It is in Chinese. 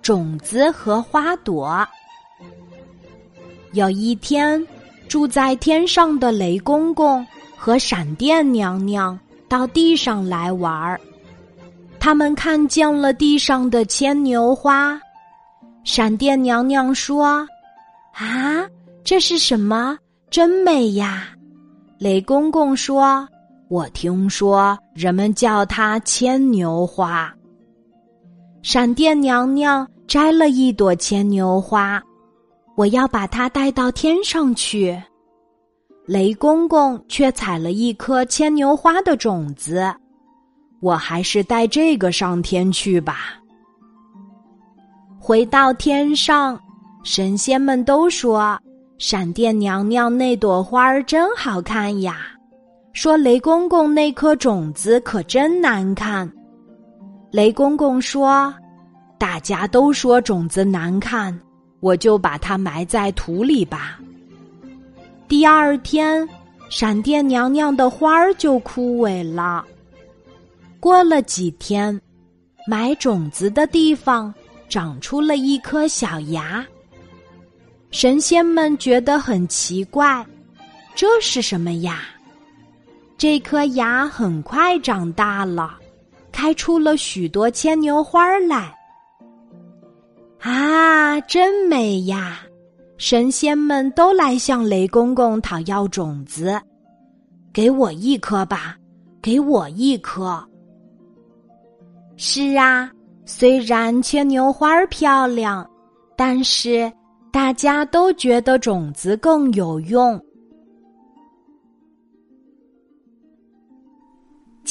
种子和花朵。有一天，住在天上的雷公公和闪电娘娘到地上来玩儿。他们看见了地上的牵牛花。闪电娘娘说：“啊，这是什么？真美呀！”雷公公说：“我听说人们叫它牵牛花。”闪电娘娘摘了一朵牵牛花，我要把它带到天上去。雷公公却采了一颗牵牛花的种子，我还是带这个上天去吧。回到天上，神仙们都说：“闪电娘娘那朵花儿真好看呀。”说雷公公那颗种子可真难看。雷公公说：“大家都说种子难看，我就把它埋在土里吧。”第二天，闪电娘娘的花儿就枯萎了。过了几天，埋种子的地方长出了一颗小芽。神仙们觉得很奇怪，这是什么呀？这颗芽很快长大了。开出了许多牵牛花来，啊，真美呀！神仙们都来向雷公公讨要种子，给我一颗吧，给我一颗。是啊，虽然牵牛花漂亮，但是大家都觉得种子更有用。